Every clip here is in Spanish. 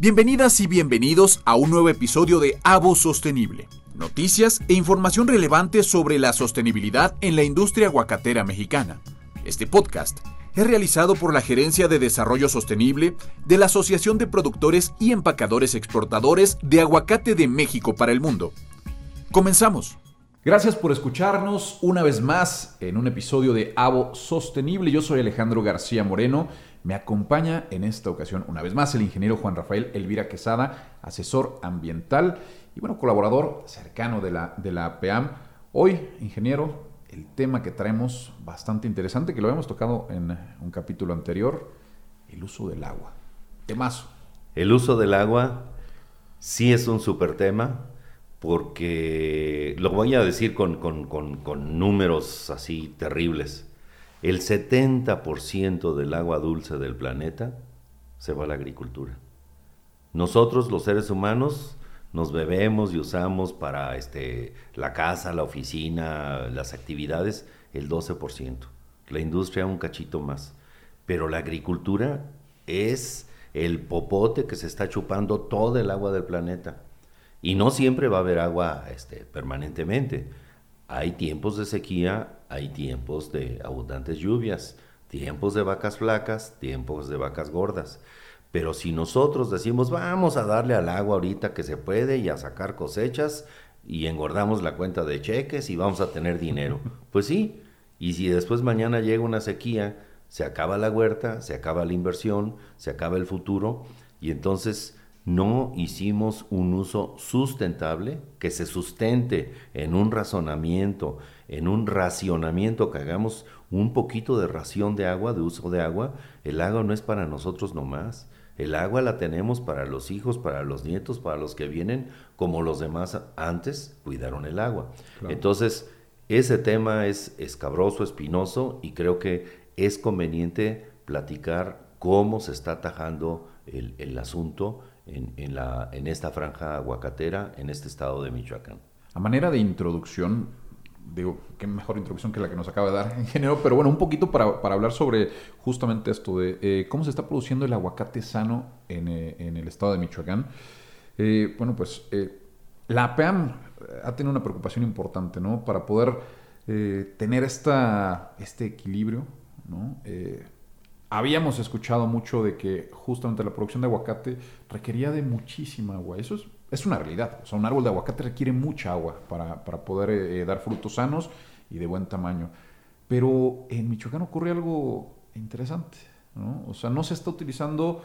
Bienvenidas y bienvenidos a un nuevo episodio de Avo Sostenible. Noticias e información relevante sobre la sostenibilidad en la industria aguacatera mexicana. Este podcast es realizado por la Gerencia de Desarrollo Sostenible de la Asociación de Productores y Empacadores Exportadores de Aguacate de México para el Mundo. Comenzamos. Gracias por escucharnos una vez más en un episodio de Avo Sostenible. Yo soy Alejandro García Moreno. Me acompaña en esta ocasión una vez más el ingeniero Juan Rafael Elvira Quesada, asesor ambiental y bueno, colaborador cercano de la, de la PEAM. Hoy, ingeniero, el tema que traemos bastante interesante, que lo habíamos tocado en un capítulo anterior, el uso del agua. Temazo. El uso del agua sí es un super tema, porque lo voy a decir con, con números así terribles. El 70% del agua dulce del planeta se va a la agricultura. Nosotros, los seres humanos, nos bebemos y usamos para este, la casa, la oficina, las actividades, el 12%. La industria un cachito más. Pero la agricultura es el popote que se está chupando todo el agua del planeta. Y no siempre va a haber agua este, permanentemente. Hay tiempos de sequía, hay tiempos de abundantes lluvias, tiempos de vacas flacas, tiempos de vacas gordas. Pero si nosotros decimos, vamos a darle al agua ahorita que se puede y a sacar cosechas y engordamos la cuenta de cheques y vamos a tener dinero, pues sí. Y si después mañana llega una sequía, se acaba la huerta, se acaba la inversión, se acaba el futuro y entonces no hicimos un uso sustentable que se sustente en un razonamiento, en un racionamiento, que hagamos un poquito de ración de agua, de uso de agua. El agua no es para nosotros nomás. El agua la tenemos para los hijos, para los nietos, para los que vienen, como los demás antes cuidaron el agua. Entonces, ese tema es escabroso, espinoso, y creo que es conveniente platicar cómo se está atajando el, asunto en, la, en esta franja aguacatera, en este estado de Michoacán. A manera de introducción, digo, qué mejor introducción que la que nos acaba de dar, ingeniero, pero bueno, un poquito para, para hablar sobre justamente esto de eh, cómo se está produciendo el aguacate sano en, eh, en el estado de Michoacán. Eh, bueno, pues la PEAM ha tenido una preocupación importante, ¿no? Para poder tener esta, este equilibrio, ¿no? habíamos escuchado mucho de que justamente la producción de aguacate requería de muchísima agua. Eso es es una realidad. O sea, un árbol de aguacate requiere mucha agua para, poder eh, dar frutos sanos y de buen tamaño. Pero en Michoacán ocurre algo interesante. ¿no? O sea, no se está utilizando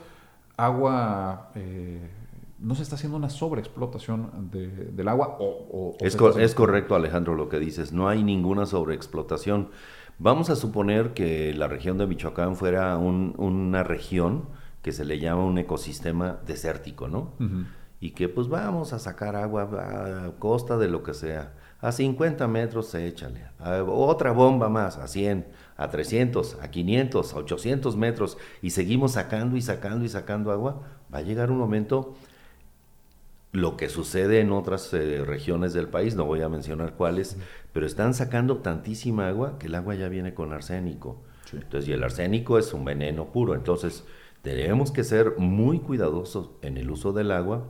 agua, eh, no se está haciendo una sobreexplotación del agua. O, es, es correcto, Alejandro, lo que dices. No hay ninguna sobreexplotación. Vamos a suponer que la región de Michoacán fuera una región que se le llama un ecosistema desértico, ¿no? Y que pues vamos a sacar agua a costa de lo que sea. A 50 metros se échale, a otra bomba más, a 100, a 300, a 500, a 800 metros y seguimos sacando y sacando y sacando agua, va a llegar un momento, lo que sucede en otras eh, regiones del país, no voy a mencionar cuáles, pero están sacando tantísima agua que el agua ya viene con arsénico. Entonces, y el arsénico es un veneno puro, entonces tenemos que ser muy cuidadosos en el uso del agua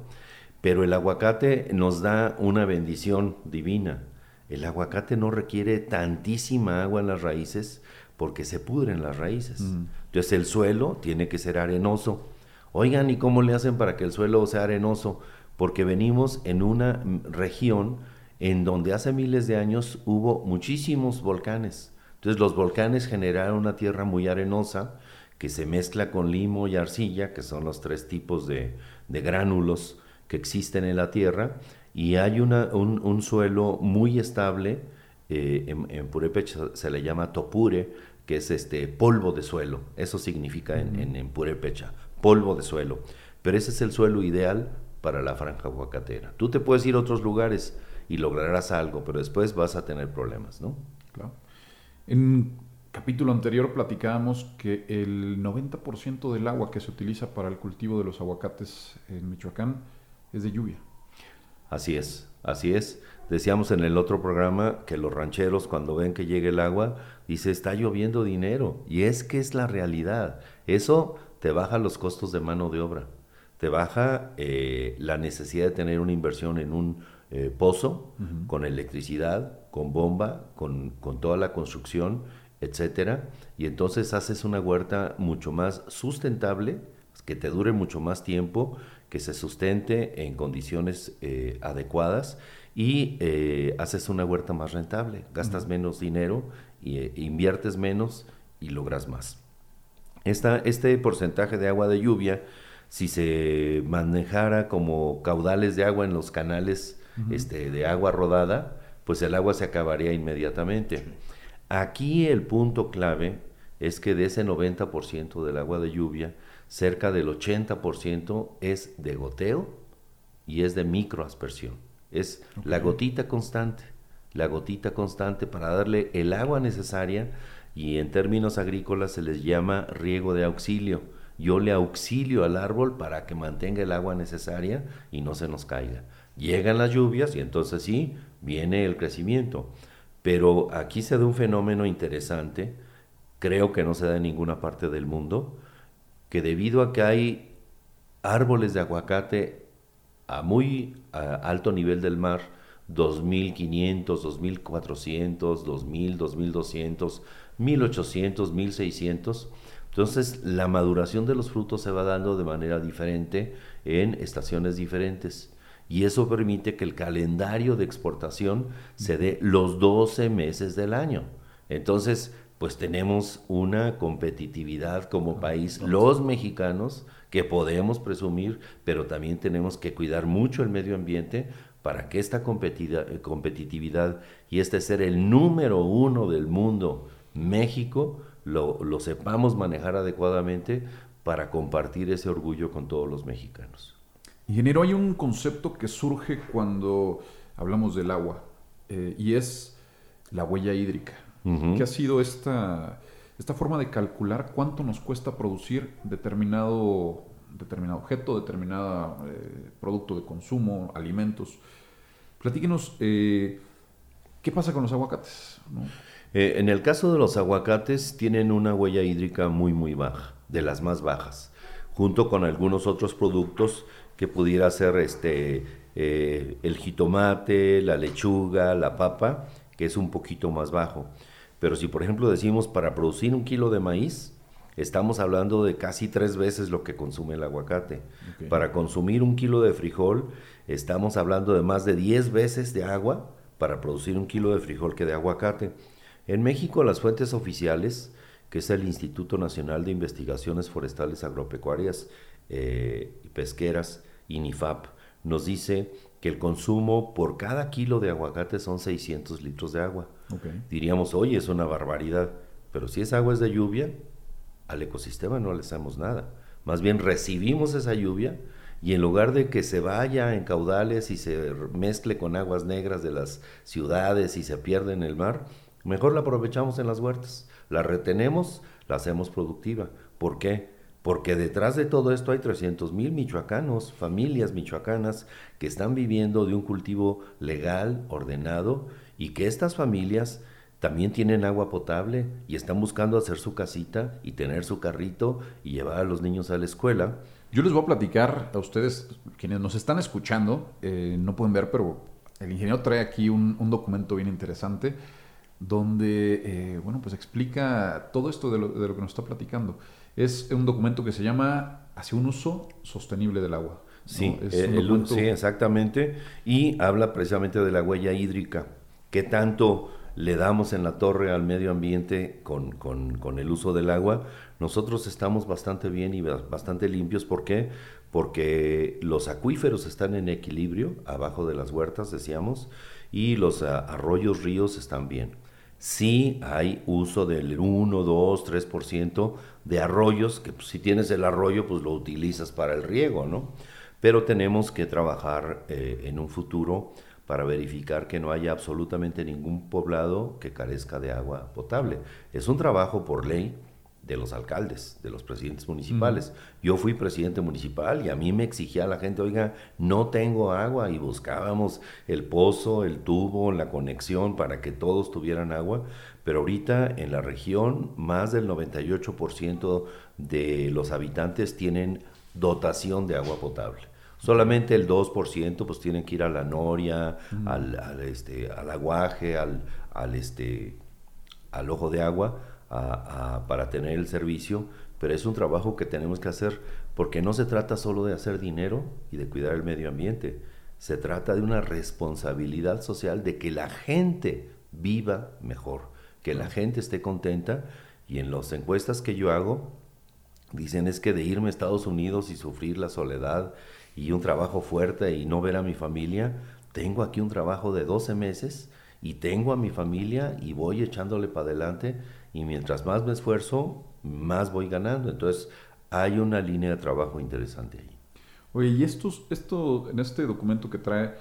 pero el aguacate nos da una bendición divina. El aguacate no requiere tantísima agua en las raíces porque se pudren las raíces. Mm. Entonces el suelo tiene que ser arenoso. Oigan, ¿y cómo le hacen para que el suelo sea arenoso? Porque venimos en una región en donde hace miles de años hubo muchísimos volcanes. Entonces los volcanes generaron una tierra muy arenosa que se mezcla con limo y arcilla, que son los tres tipos de, de gránulos que existen en la Tierra y hay una, un, suelo muy estable, eh, en, Purépecha se le llama topure, que es este polvo de suelo, eso significa en, en, Purépecha, polvo de suelo, pero ese es el suelo ideal para la franja aguacatera. Tú te puedes ir a otros lugares y lograrás algo, pero después vas a tener problemas, ¿no? Claro. En capítulo anterior platicábamos que el 90% del agua que se utiliza para el cultivo de los aguacates en Michoacán es de lluvia. Así es, así es. Decíamos en el otro programa que los rancheros cuando ven que llega el agua, dice, está lloviendo dinero. Y es que es la realidad. Eso te baja los costos de mano de obra. te baja eh, la necesidad de tener una inversión en un eh, pozo con electricidad, con bomba, con, con toda la construcción, etcétera, y entonces haces una huerta mucho más sustentable, que te dure mucho más tiempo, que se sustente en condiciones eh, adecuadas y haces una huerta más rentable, gastas menos dinero, y, inviertes menos y logras más. Esta, este porcentaje de agua de lluvia, si se manejara como caudales de agua en los canales este, de agua rodada, pues el agua se acabaría inmediatamente. Aquí el punto clave es que de ese 90% del agua de lluvia, cerca del 80% es de goteo y es de microaspersión. Es la gotita constante, la gotita constante para darle el agua necesaria y en términos agrícolas se les llama riego de auxilio. Yo le auxilio al árbol para que mantenga el agua necesaria y no se nos caiga. Llegan las lluvias y entonces sí, viene el crecimiento. Pero aquí se da un fenómeno interesante, creo que no se da en ninguna parte del mundo, que debido a que hay árboles de aguacate a muy alto nivel del mar, 2.500, 2.400, 2.000, 2.200, 1.800, 1.600, entonces la maduración de los frutos se va dando de manera diferente en estaciones diferentes y eso permite que el calendario de exportación se dé los 12 meses del año. Entonces, pues tenemos una competitividad como país, los mexicanos, que podemos presumir, pero también tenemos que cuidar mucho el medio ambiente para que esta competitividad y este ser el número uno del mundo, México, lo, lo sepamos manejar adecuadamente para compartir ese orgullo con todos los mexicanos. Ingeniero, hay un concepto que surge cuando hablamos del agua eh, y es la huella hídrica. ¿Qué ha sido esta, esta forma de calcular cuánto nos cuesta producir determinado, determinado objeto, determinado eh, producto de consumo, alimentos? Platíquenos, eh, ¿qué pasa con los aguacates? en el caso de los aguacates, tienen una huella hídrica muy, muy baja, de las más bajas, junto con algunos otros productos que pudiera ser este, eh, el jitomate, la lechuga, la papa, que es un poquito más bajo. Pero si por ejemplo decimos para producir un kilo de maíz, estamos hablando de casi tres veces lo que consume el aguacate. Para consumir un kilo de frijol, estamos hablando de más de 10 veces de agua para producir un kilo de frijol que de aguacate. En México las fuentes oficiales, que es el Instituto Nacional de Investigaciones Forestales Agropecuarias eh, y Pesqueras, INIFAP, nos dice que el consumo por cada kilo de aguacate son 600 litros de agua. Diríamos, oye, es una barbaridad, pero si esa agua es de lluvia, al ecosistema no le hacemos nada. Más bien recibimos esa lluvia y en lugar de que se vaya en caudales y se mezcle con aguas negras de las ciudades y se pierda en el mar, mejor la aprovechamos en las huertas, la retenemos, la hacemos productiva. ¿Por qué? porque detrás de todo esto hay 300 mil michoacanos, familias michoacanas que están viviendo de un cultivo legal, ordenado, y que estas familias también tienen agua potable y están buscando hacer su casita y tener su carrito y llevar a los niños a la escuela. Yo les voy a platicar a ustedes, quienes nos están escuchando, eh, no pueden ver, pero el ingeniero trae aquí un, documento bien interesante donde, eh, bueno, pues explica todo esto de lo, de lo que nos está platicando es un documento que se llama Hacia un uso sostenible del agua. Sí, eh, sí, exactamente. Y habla precisamente de la huella hídrica. ¿Qué tanto le damos en la torre al medio ambiente con, con, el uso del agua? Nosotros estamos bastante bien y bastante limpios. ¿Por qué? Porque los acuíferos están en equilibrio abajo de las huertas, decíamos, y los arroyos, ríos están bien. Sí hay uso del 1, 2, 3% de arroyos, que pues, si tienes el arroyo, pues lo utilizas para el riego, ¿no? Pero tenemos que trabajar eh, en un futuro para verificar que no haya absolutamente ningún poblado que carezca de agua potable. Es un trabajo por ley de los alcaldes, de los presidentes municipales. Yo fui presidente municipal y a mí me exigía la gente, oiga, no tengo agua y buscábamos el pozo, el tubo, la conexión para que todos tuvieran agua, pero ahorita en la región más del 98% de los habitantes tienen dotación de agua potable. Solamente el 2% pues tienen que ir a la noria, al, al, este, al aguaje, al, al, este, al ojo de agua para tener el servicio, pero es un trabajo que tenemos que hacer porque no se trata solo de hacer dinero y de cuidar el medio ambiente, se trata de una responsabilidad social de que la gente viva mejor, que la gente esté contenta. Y en las encuestas que yo hago dicen es que de irme a Estados Unidos y sufrir la soledad y un trabajo fuerte y no ver a mi familia, tengo aquí un trabajo de 12 meses y tengo a mi familia y voy echándole para adelante y mientras más me esfuerzo, más voy ganando. Entonces hay una línea de trabajo interesante ahí. Oye, y estos, esto, en este documento que trae,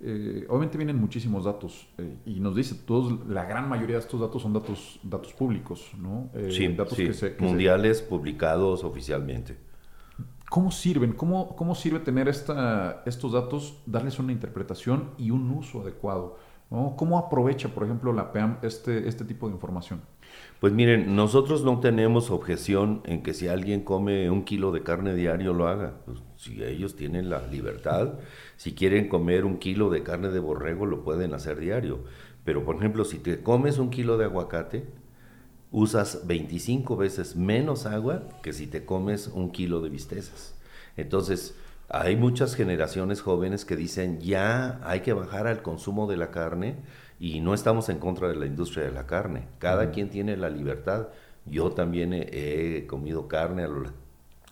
eh, obviamente vienen muchísimos datos eh, y nos dice, todos, la gran mayoría de estos datos son datos, datos públicos, ¿no? Eh, sí, datos mundiales publicados oficialmente. ¿Cómo sirven? ¿Cómo, cómo sirve tener esta, estos datos, darles una interpretación y un uso adecuado? ¿no? ¿Cómo aprovecha, por ejemplo, la PEAM este, este tipo de información? Pues miren, nosotros no tenemos objeción en que si alguien come un kilo de carne diario lo haga. Pues, si ellos tienen la libertad, si quieren comer un kilo de carne de borrego lo pueden hacer diario. Pero por ejemplo, si te comes un kilo de aguacate, usas 25 veces menos agua que si te comes un kilo de bisteces. Entonces, hay muchas generaciones jóvenes que dicen ya hay que bajar al consumo de la carne y no estamos en contra de la industria de la carne. Cada quien tiene la libertad. Yo también he, comido carne a lo,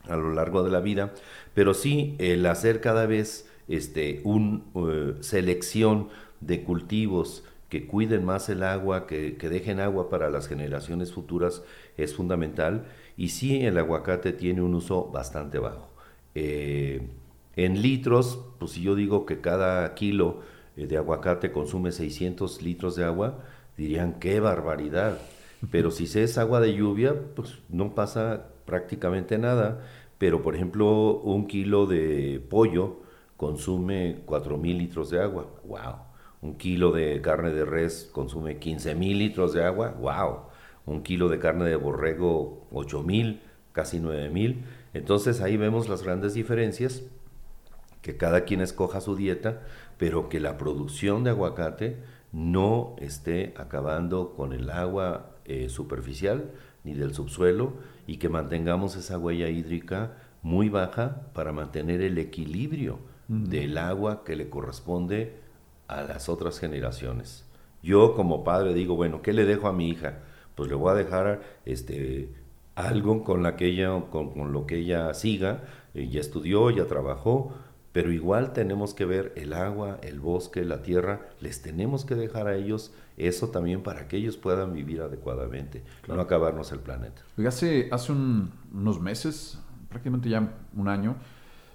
a lo, largo de la vida, pero sí el hacer cada vez este, una eh, selección de cultivos que cuiden más el agua, que, dejen agua para las generaciones futuras es fundamental. Y sí, el aguacate tiene un uso bastante bajo. Eh, en litros, pues si yo digo que cada kilo eh, de aguacate consume 600 litros de agua, dirían qué barbaridad. Pero si se es agua de lluvia, pues no pasa prácticamente nada. Pero por ejemplo, un kilo de pollo consume 4.000 litros de agua. ¡Wow! Un kilo de carne de res consume 15 mil litros de agua. ¡Wow! Un kilo de carne de borrego, 8 mil, casi 9 mil. Entonces ahí vemos las grandes diferencias, que cada quien escoja su dieta, pero que la producción de aguacate no esté acabando con el agua eh, superficial ni del subsuelo y que mantengamos esa huella hídrica muy baja para mantener el equilibrio del agua que le corresponde a las otras generaciones. Yo como padre digo, bueno, ¿qué le dejo a mi hija? Pues le voy a dejar este algo con la que ella con, lo que ella siga, ella estudió, ya trabajó, pero igual tenemos que ver el agua, el bosque, la tierra, les tenemos que dejar a ellos eso también para que ellos puedan vivir adecuadamente, no acabarnos el planeta. Hace, hace unos meses, prácticamente ya un año,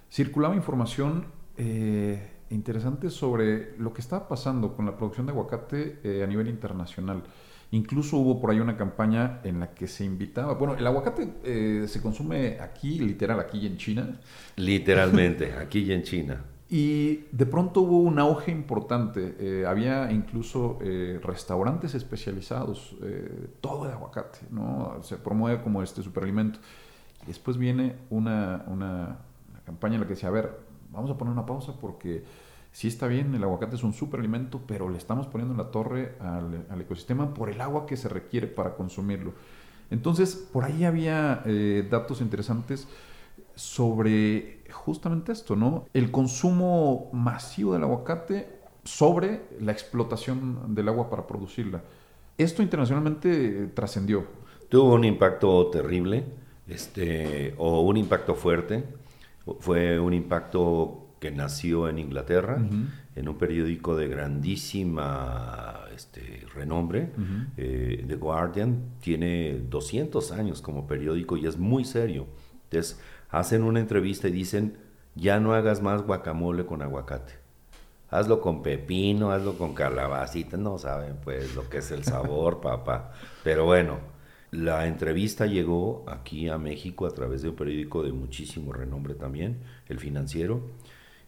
circulaba información eh, interesante sobre lo que estaba pasando con la producción de aguacate eh, a nivel internacional. Incluso hubo por ahí una campaña en la que se invitaba, bueno, el aguacate eh, se consume aquí, literal, aquí en China. Literalmente, aquí y en China. Y de pronto hubo un auge importante. había incluso restaurantes especializados, todo de aguacate, ¿no? Se promueve como este superalimento. Y después viene una, una campaña en la que decía, a ver, vamos a poner una pausa porque sí está bien, el aguacate es un superalimento, pero le estamos poniendo en la torre al, ecosistema por el agua que se requiere para consumirlo. Entonces, por ahí había eh, datos interesantes sobre justamente esto, ¿no? El consumo masivo del aguacate sobre la explotación del agua para producirla. Esto internacionalmente trascendió. Tuvo un impacto terrible, este, o un impacto fuerte fue un impacto que nació en Inglaterra, en un periódico de grandísima este, renombre. Eh, The Guardian tiene 200 años como periódico y es muy serio. Entonces, hacen una entrevista y dicen, ya no hagas más guacamole con aguacate. Hazlo con pepino, hazlo con calabacita. No saben pues lo que es el sabor, papá. Pero bueno, la entrevista llegó aquí a México a través de un periódico de muchísimo renombre también, El Financiero,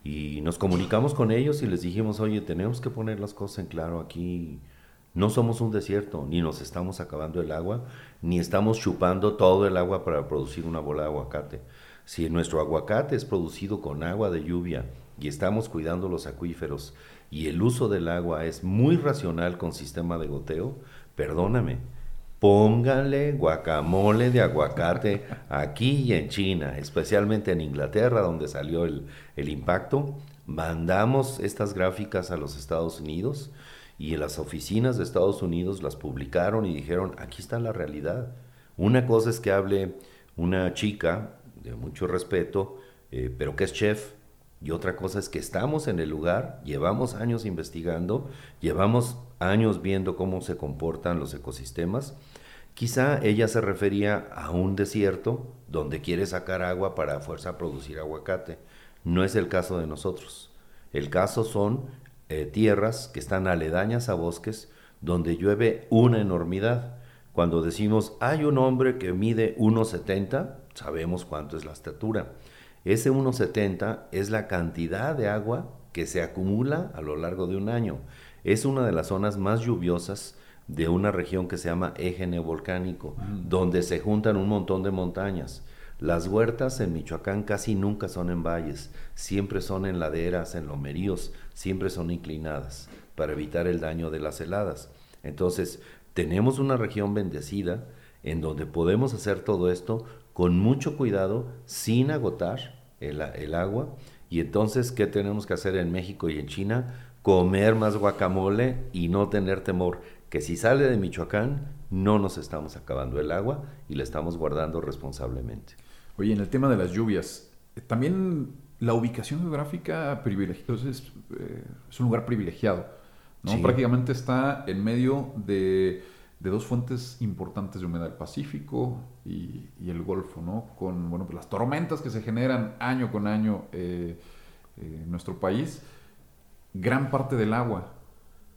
y nos comunicamos con ellos y les dijimos, oye, tenemos que poner las cosas en claro aquí. No somos un desierto, ni nos estamos acabando el agua, ni estamos chupando todo el agua para producir una bola de aguacate. Si nuestro aguacate es producido con agua de lluvia y estamos cuidando los acuíferos y el uso del agua es muy racional con sistema de goteo, perdóname, póngale guacamole de aguacate aquí y en China, especialmente en Inglaterra, donde salió el, el impacto. Mandamos estas gráficas a los Estados Unidos y en las oficinas de Estados Unidos las publicaron y dijeron, aquí está la realidad. Una cosa es que hable una chica de mucho respeto, eh, pero que es chef, y otra cosa es que estamos en el lugar, llevamos años investigando, llevamos años viendo cómo se comportan los ecosistemas. Quizá ella se refería a un desierto donde quiere sacar agua para fuerza producir aguacate. No es el caso de nosotros. El caso son eh, tierras que están aledañas a bosques donde llueve una enormidad. Cuando decimos hay un hombre que mide 1,70, sabemos cuánto es la estatura. Ese 1,70 es la cantidad de agua que se acumula a lo largo de un año. Es una de las zonas más lluviosas de una región que se llama eje neovolcánico, mm. donde se juntan un montón de montañas. Las huertas en Michoacán casi nunca son en valles, siempre son en laderas, en lomeríos, siempre son inclinadas para evitar el daño de las heladas. Entonces, tenemos una región bendecida en donde podemos hacer todo esto con mucho cuidado, sin agotar el, el agua. Y entonces, ¿qué tenemos que hacer en México y en China? Comer más guacamole y no tener temor que si sale de Michoacán no nos estamos acabando el agua y la estamos guardando responsablemente. Oye, en el tema de las lluvias, eh, también la ubicación geográfica privilegiada, es, eh, es, un lugar privilegiado, ¿no? Prácticamente está en medio de, dos fuentes importantes de humedad, el Pacífico y, el Golfo, ¿no? Con, bueno, pues las tormentas que se generan año con año eh, en nuestro país, gran parte del agua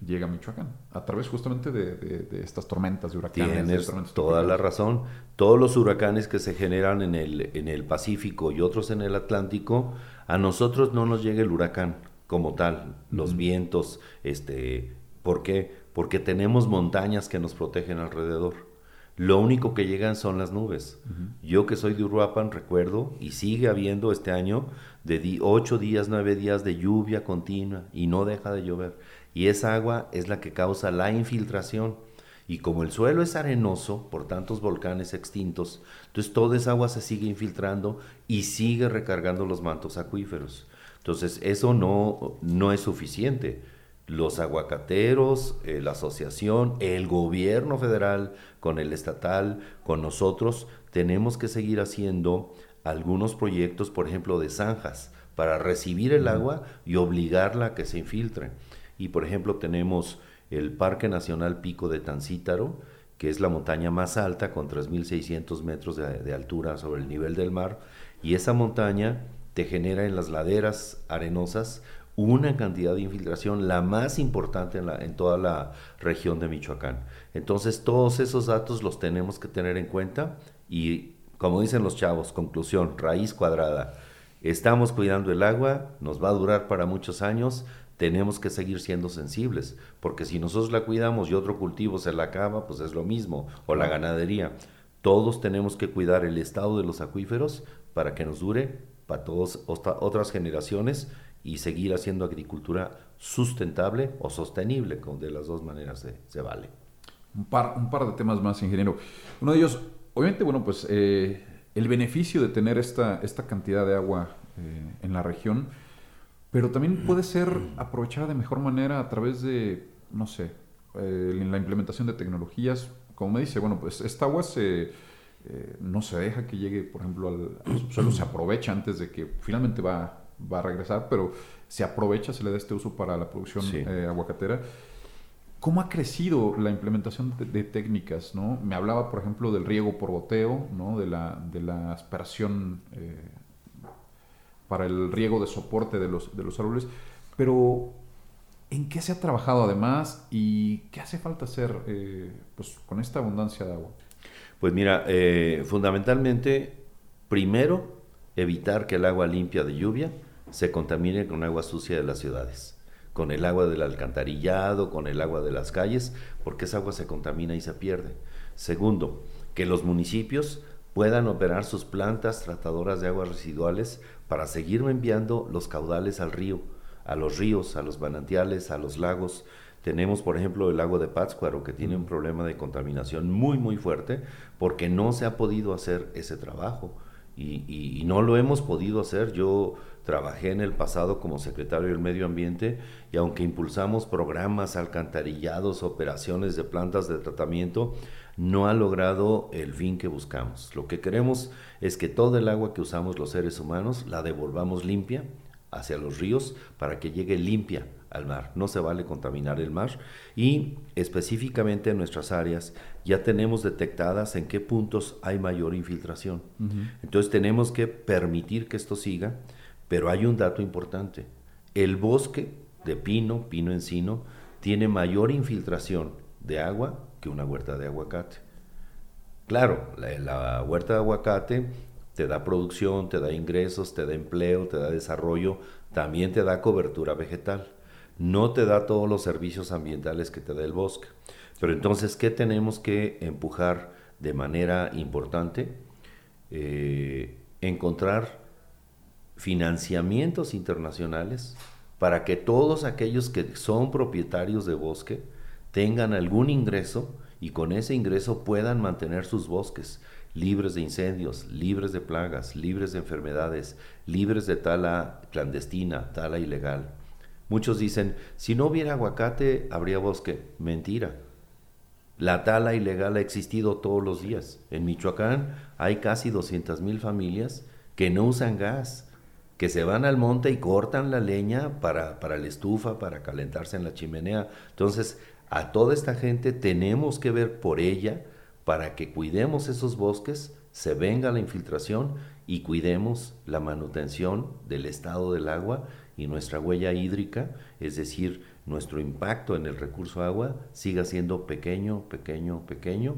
llega a Michoacán, a través justamente de, estas tormentas de huracanes. Tienes toda la razón. Todos los huracanes que se generan en el, en el Pacífico y otros en el Atlántico, a nosotros no nos llega el huracán como tal, los vientos, este, ¿por qué? Porque tenemos montañas que nos protegen alrededor. Lo único que llegan son las nubes. Yo que soy de Uruapan recuerdo, y sigue habiendo este año, de 8 días, 9 días de lluvia continua y no deja de llover y esa agua es la que causa la infiltración. Y como el suelo es arenoso por tantos volcanes extintos, entonces toda esa agua se sigue infiltrando y sigue recargando los mantos acuíferos. Entonces eso no, no es suficiente. Los aguacateros, eh, la asociación, el gobierno federal con el estatal, con nosotros, tenemos que seguir haciendo algunos proyectos, por ejemplo, de zanjas, para recibir el agua y obligarla a que se infiltre. Y por ejemplo tenemos el Parque Nacional Pico de Tancítaro, que es la montaña más alta con 3.600 metros de, altura sobre el nivel del mar. Y esa montaña te genera en las laderas arenosas una cantidad de infiltración, la más importante en, toda la región de Michoacán. Entonces todos esos datos los tenemos que tener en cuenta y, como dicen los chavos, conclusión, raíz cuadrada. Estamos cuidando el agua, nos va a durar para muchos años, tenemos que seguir siendo sensibles, porque si nosotros la cuidamos y otro cultivo se la acaba, pues es lo mismo, o la ganadería. Todos tenemos que cuidar el estado de los acuíferos para que nos dure para todas otras generaciones y seguir haciendo agricultura sustentable o sostenible, de las dos maneras se, vale. Un par, un par de temas más, ingeniero. Uno de ellos, obviamente, bueno, pues eh, el beneficio de tener esta, esta cantidad de agua eh, en la región, pero también puede ser aprovechada de mejor manera a través de, no sé, eh, la implementación de tecnologías. Como me dice, bueno, pues esta agua se, eh, no se deja que llegue, por ejemplo, al, subsuelo, se aprovecha antes de que finalmente va, va, a regresar, pero se aprovecha, se le da este uso para la producción eh, aguacatera. ¿Cómo ha crecido la implementación de, técnicas? ¿no? Me hablaba, por ejemplo, del riego por boteo, ¿no? de, la, de la aspersión para el riego de soporte de los, de los árboles, pero ¿en qué se ha trabajado además y qué hace falta hacer eh, pues, con esta abundancia de agua? Pues mira, eh, fundamentalmente, primero, evitar que el agua limpia de lluvia se contamine con agua sucia de las ciudades, con el agua del alcantarillado, con el agua de las calles, porque esa agua se contamina y se pierde. Segundo, que los municipios puedan operar sus plantas tratadoras de aguas residuales para seguir enviando los caudales al río, a los ríos, a los manantiales, a los lagos. Tenemos, por ejemplo, el lago de Pátzcuaro, que tiene un problema de contaminación muy, muy fuerte, porque no se ha podido hacer ese trabajo. Y, no lo hemos podido hacer. Yo trabajé en el pasado como secretario del Medio Ambiente y aunque impulsamos programas, alcantarillados, operaciones de plantas de tratamiento, no ha logrado el fin que buscamos. Lo que queremos es que todo el agua que usamos los seres humanos la devolvamos limpia hacia los ríos para que llegue limpia al mar. No se vale contaminar el mar y específicamente en nuestras áreas ya tenemos detectadas en qué puntos hay mayor infiltración. Entonces tenemos que permitir que esto siga, pero hay un dato importante. El bosque de pino, pino encino, tiene mayor infiltración de agua que una huerta de aguacate. Claro, la, huerta de aguacate te da producción, te da ingresos, te da empleo, te da desarrollo, también te da cobertura vegetal. No te da todos los servicios ambientales que te da el bosque. Pero entonces, ¿qué tenemos que empujar de manera importante? Eh, encontrar financiamientos internacionales para que todos aquellos que son propietarios de bosque tengan algún ingreso y con ese ingreso puedan mantener sus bosques libres de incendios, libres de plagas, libres de enfermedades, libres de tala clandestina, tala ilegal. Muchos dicen, si no hubiera aguacate, habría bosque. Mentira. La tala ilegal ha existido todos los días. En Michoacán hay casi 200 mil familias que no usan gas, que se van al monte y cortan la leña para, para la estufa, para calentarse en la chimenea. Entonces, a toda esta gente tenemos que ver por ella para que cuidemos esos bosques, se venga la infiltración y cuidemos la manutención del estado del agua y nuestra huella hídrica, es decir, nuestro impacto en el recurso agua siga siendo pequeño, pequeño, pequeño,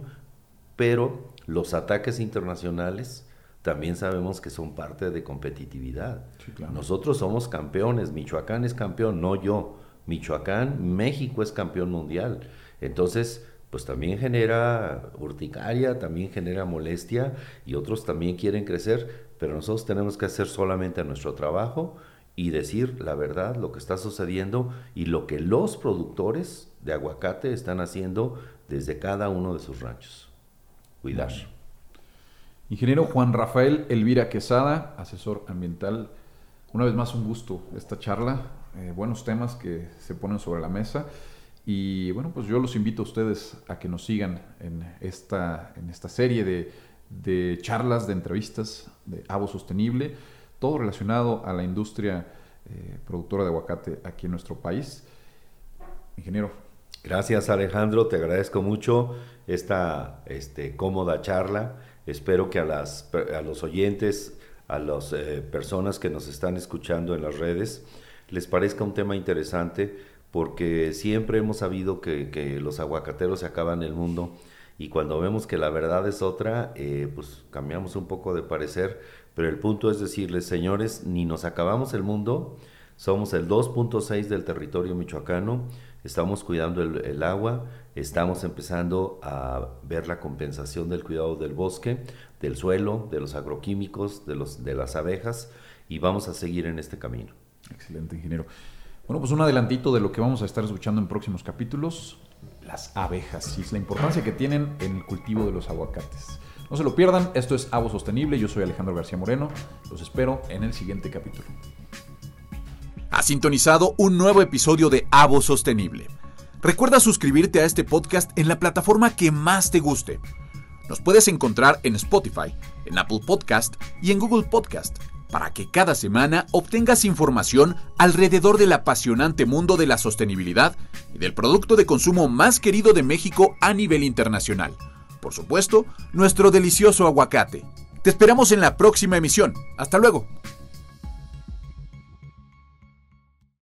pero los ataques internacionales también sabemos que son parte de competitividad. Nosotros somos campeones, Michoacán es campeón, no yo. Michoacán, México es campeón mundial. Entonces, pues también genera urticaria, también genera molestia y otros también quieren crecer, pero nosotros tenemos que hacer solamente nuestro trabajo y decir la verdad, lo que está sucediendo y lo que los productores de aguacate están haciendo desde cada uno de sus ranchos. Cuidar. Ingeniero Juan Rafael Elvira Quesada, asesor ambiental. Una vez más un gusto esta charla. Eh, buenos temas que se ponen sobre la mesa. Y bueno, pues yo los invito a ustedes a que nos sigan en esta, en esta serie de, charlas, de entrevistas de Avo Sostenible, todo relacionado a la industria eh, productora de aguacate aquí en nuestro país. Ingeniero. Gracias Alejandro, te agradezco mucho esta este, cómoda charla. Espero que a, las, a los oyentes, a las eh, personas que nos están escuchando en las redes, les parezca un tema interesante porque siempre hemos sabido que, los aguacateros se acaban el mundo y cuando vemos que la verdad es otra, eh, pues cambiamos un poco de parecer, pero el punto es decirles, señores, ni nos acabamos el mundo, somos el 2.6 del territorio michoacano, estamos cuidando el, agua, estamos empezando a ver la compensación del cuidado del bosque, del suelo, de los agroquímicos, de, los, de las abejas, y vamos a seguir en este camino. Excelente, ingeniero. Bueno, pues un adelantito de lo que vamos a estar escuchando en próximos capítulos, las abejas y la importancia que tienen en el cultivo de los aguacates. No se lo pierdan, esto es Avo Sostenible, yo soy Alejandro García Moreno, los espero en el siguiente capítulo. Ha sintonizado un nuevo episodio de Avo Sostenible. Recuerda suscribirte a este podcast en la plataforma que más te guste. Nos puedes encontrar en Spotify, en Apple Podcast y en Google Podcast para que cada semana obtengas información alrededor del apasionante mundo de la sostenibilidad y del producto de consumo más querido de México a nivel internacional. Por supuesto, nuestro delicioso aguacate. Te esperamos en la próxima emisión. Hasta luego.